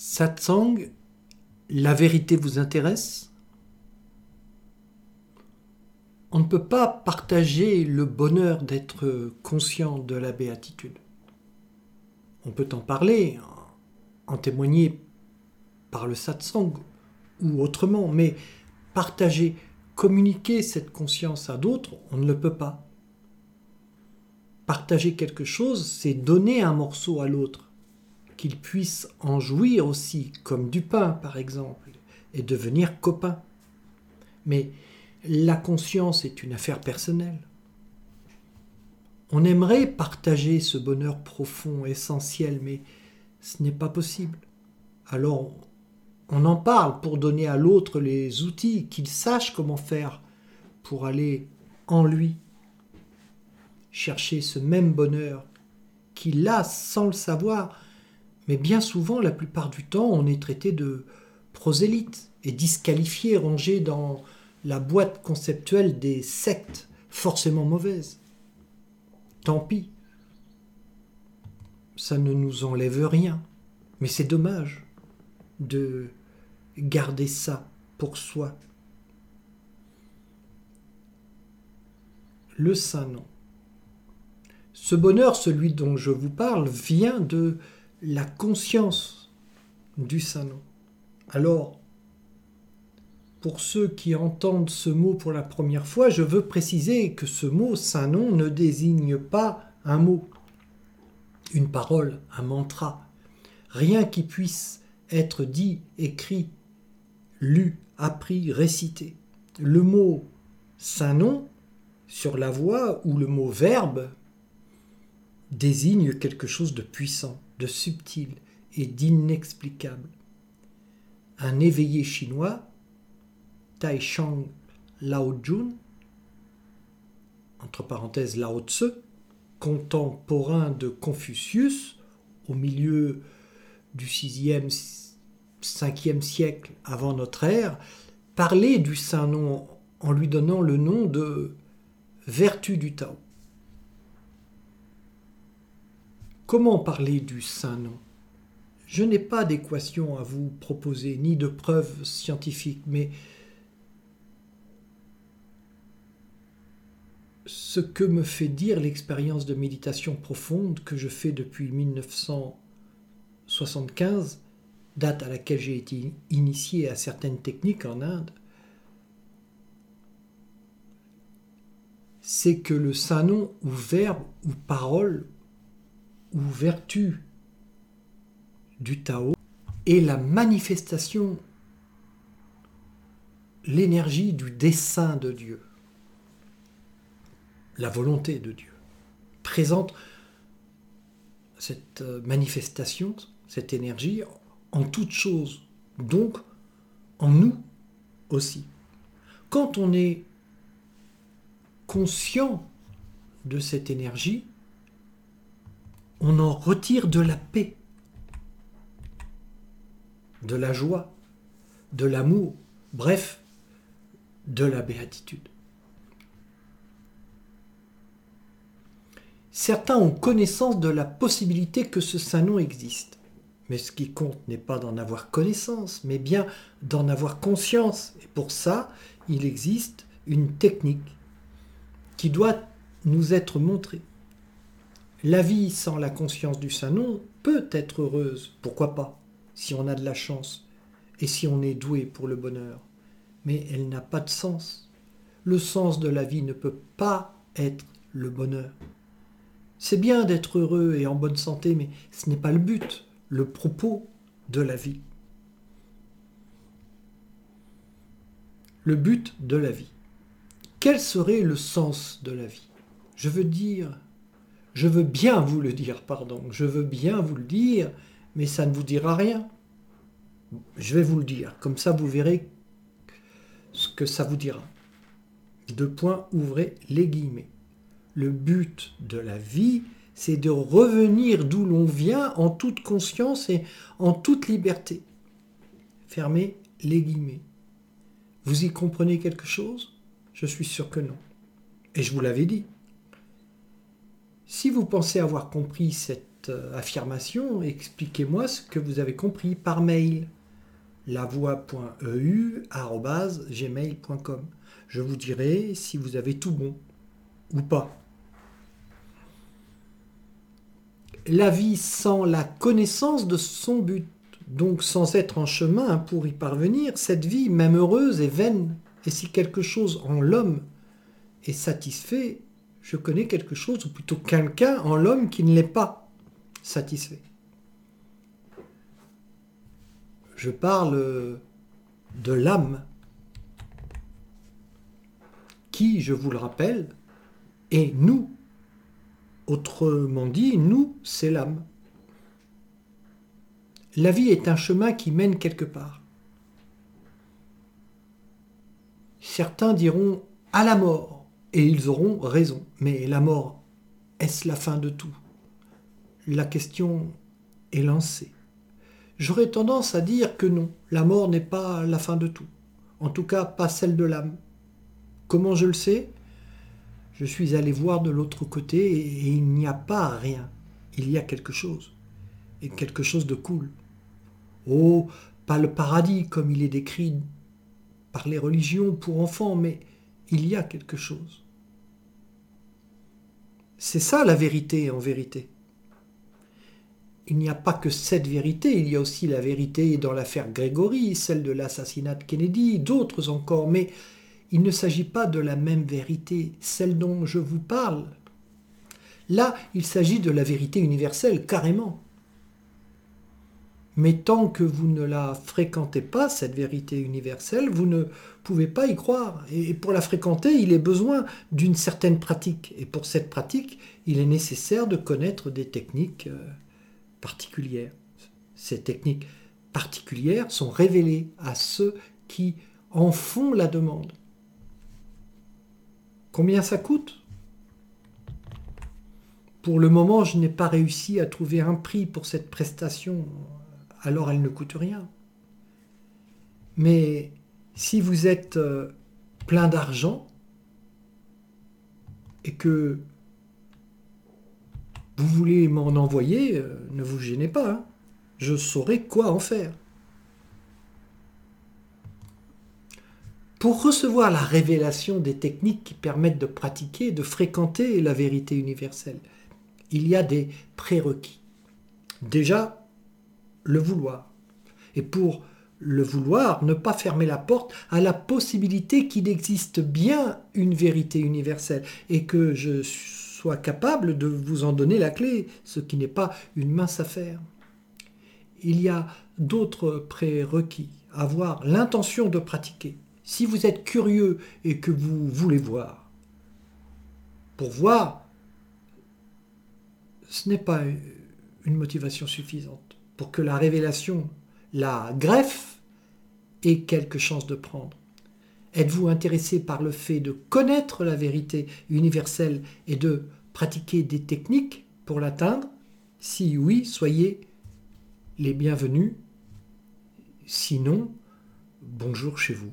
Satsang, la vérité vous intéresse? On ne peut pas partager le bonheur d'être conscient de la béatitude. On peut en parler, en témoigner par le satsang ou autrement, mais partager, communiquer cette conscience à d'autres, on ne le peut pas. Partager quelque chose, c'est donner un morceau à l'autre, qu'il puisse en jouir aussi, comme du pain par exemple, et devenir copain. Mais la conscience est une affaire personnelle. On aimerait partager ce bonheur profond, essentiel, mais ce n'est pas possible. Alors on en parle pour donner à l'autre les outils, qu'il sache comment faire pour aller en lui chercher ce même bonheur qu'il a sans le savoir. Mais bien souvent, la plupart du temps, on est traité de prosélyte et disqualifié, rangé dans la boîte conceptuelle des sectes forcément mauvaises. Tant pis. Ça ne nous enlève rien. Mais c'est dommage de garder ça pour soi. Le Saint-Nom. Ce bonheur, celui dont je vous parle, vient de la conscience du Saint-Nom. Alors, pour ceux qui entendent ce mot pour la première fois, je veux préciser que ce mot Saint-Nom ne désigne pas un mot, une parole, un mantra, rien qui puisse être dit, écrit, lu, appris, récité. Le mot saint nom sur la voix ou le mot verbe désigne quelque chose de puissant, de subtil et d'inexplicable. Un éveillé chinois, Tai Shang Lao Jun, entre parenthèses Lao Tse, contemporain de Confucius, au milieu du 6e 5e siècle avant notre ère, parlait du saint nom en lui donnant le nom de vertu du Tao. Comment parler du saint nom? Je n'ai pas d'équation à vous proposer, ni de preuves scientifiques, mais ce que me fait dire l'expérience de méditation profonde que je fais depuis 1975, date à laquelle j'ai été initié à certaines techniques en Inde, c'est que le saint nom ou verbe ou parole ou vertu du Tao est la manifestation, l'énergie du dessein de Dieu, la volonté de Dieu. Présente cette manifestation, cette énergie en toute chose, donc en nous aussi. Quand on est conscient de cette énergie, on en retire de la paix, de la joie, de l'amour, bref, de la béatitude. Certains ont connaissance de la possibilité que ce saint nom existe. Mais ce qui compte n'est pas d'en avoir connaissance, mais bien d'en avoir conscience. Et pour ça, il existe une technique qui doit nous être montrée. La vie sans la conscience du Saint-Nom peut être heureuse, pourquoi pas, si on a de la chance et si on est doué pour le bonheur. Mais elle n'a pas de sens. Le sens de la vie ne peut pas être le bonheur. C'est bien d'être heureux et en bonne santé, mais ce n'est pas le but le propos de la vie. Le but de la vie. Quel serait le sens de la vie? Je veux dire, je veux bien vous le dire, pardon, je veux bien vous le dire, mais ça ne vous dira rien. Je vais vous le dire, comme ça vous verrez ce que ça vous dira. Deux points, ouvrez les guillemets. Le but de la vie, c'est de revenir d'où l'on vient en toute conscience et en toute liberté. Fermez les guillemets. Vous y comprenez quelque chose? Je suis sûr que non. Et je vous l'avais dit. Si vous pensez avoir compris cette euh, affirmation, expliquez-moi ce que vous avez compris par mail lavoie.eu.gmail.com. Je vous dirai si vous avez tout bon ou pas. La vie sans la connaissance de son but, donc sans être en chemin pour y parvenir, cette vie, même heureuse, est vaine. Et si quelque chose en l'homme est satisfait, je connais quelque chose, ou plutôt quelqu'un en l'homme qui ne l'est pas satisfait. Je parle de l'âme, qui, je vous le rappelle, est nous. Autrement dit, nous, c'est l'âme. La vie est un chemin qui mène quelque part. Certains diront à la mort, et ils auront raison. Mais la mort, est-ce la fin de tout? La question est lancée. J'aurais tendance à dire que non, la mort n'est pas la fin de tout. En tout cas, pas celle de l'âme. Comment je le sais? Je suis allé voir de l'autre côté et il n'y a pas rien. Il y a quelque chose. Et quelque chose de cool. Oh, pas le paradis comme il est décrit par les religions pour enfants, mais il y a quelque chose. C'est ça la vérité en vérité. Il n'y a pas que cette vérité, il y a aussi la vérité dans l'affaire Grégory, celle de l'assassinat de Kennedy, d'autres encore, mais il ne s'agit pas de la même vérité, celle dont je vous parle. Là, il s'agit de la vérité universelle, carrément. Mais tant que vous ne la fréquentez pas, cette vérité universelle, vous ne pouvez pas y croire. Et pour la fréquenter, il est besoin d'une certaine pratique. Et pour cette pratique, il est nécessaire de connaître des techniques euh, particulières. Ces techniques particulières sont révélées à ceux qui en font la demande. Combien ça coûte? Pour le moment, je n'ai pas réussi à trouver un prix pour cette prestation alors elle ne coûte rien. Mais si vous êtes euh, plein d'argent et que vous voulez m'en envoyer, euh, ne vous gênez pas. Hein. Je saurai quoi en faire. Pour recevoir la révélation des techniques qui permettent de pratiquer, de fréquenter la vérité universelle, il y a des prérequis. Déjà, le vouloir. Et pour le vouloir, ne pas fermer la porte à la possibilité qu'il existe bien une vérité universelle et que je sois capable de vous en donner la clé, ce qui n'est pas une mince affaire. Il y a d'autres prérequis, avoir l'intention de pratiquer. Si vous êtes curieux et que vous voulez voir, pour voir, ce n'est pas une motivation suffisante pour que la révélation, la greffe, ait quelque chance de prendre Êtes-vous intéressé par le fait de connaître la vérité universelle et de pratiquer des techniques pour l'atteindre? Si oui, soyez les bienvenus. Sinon, bonjour chez vous.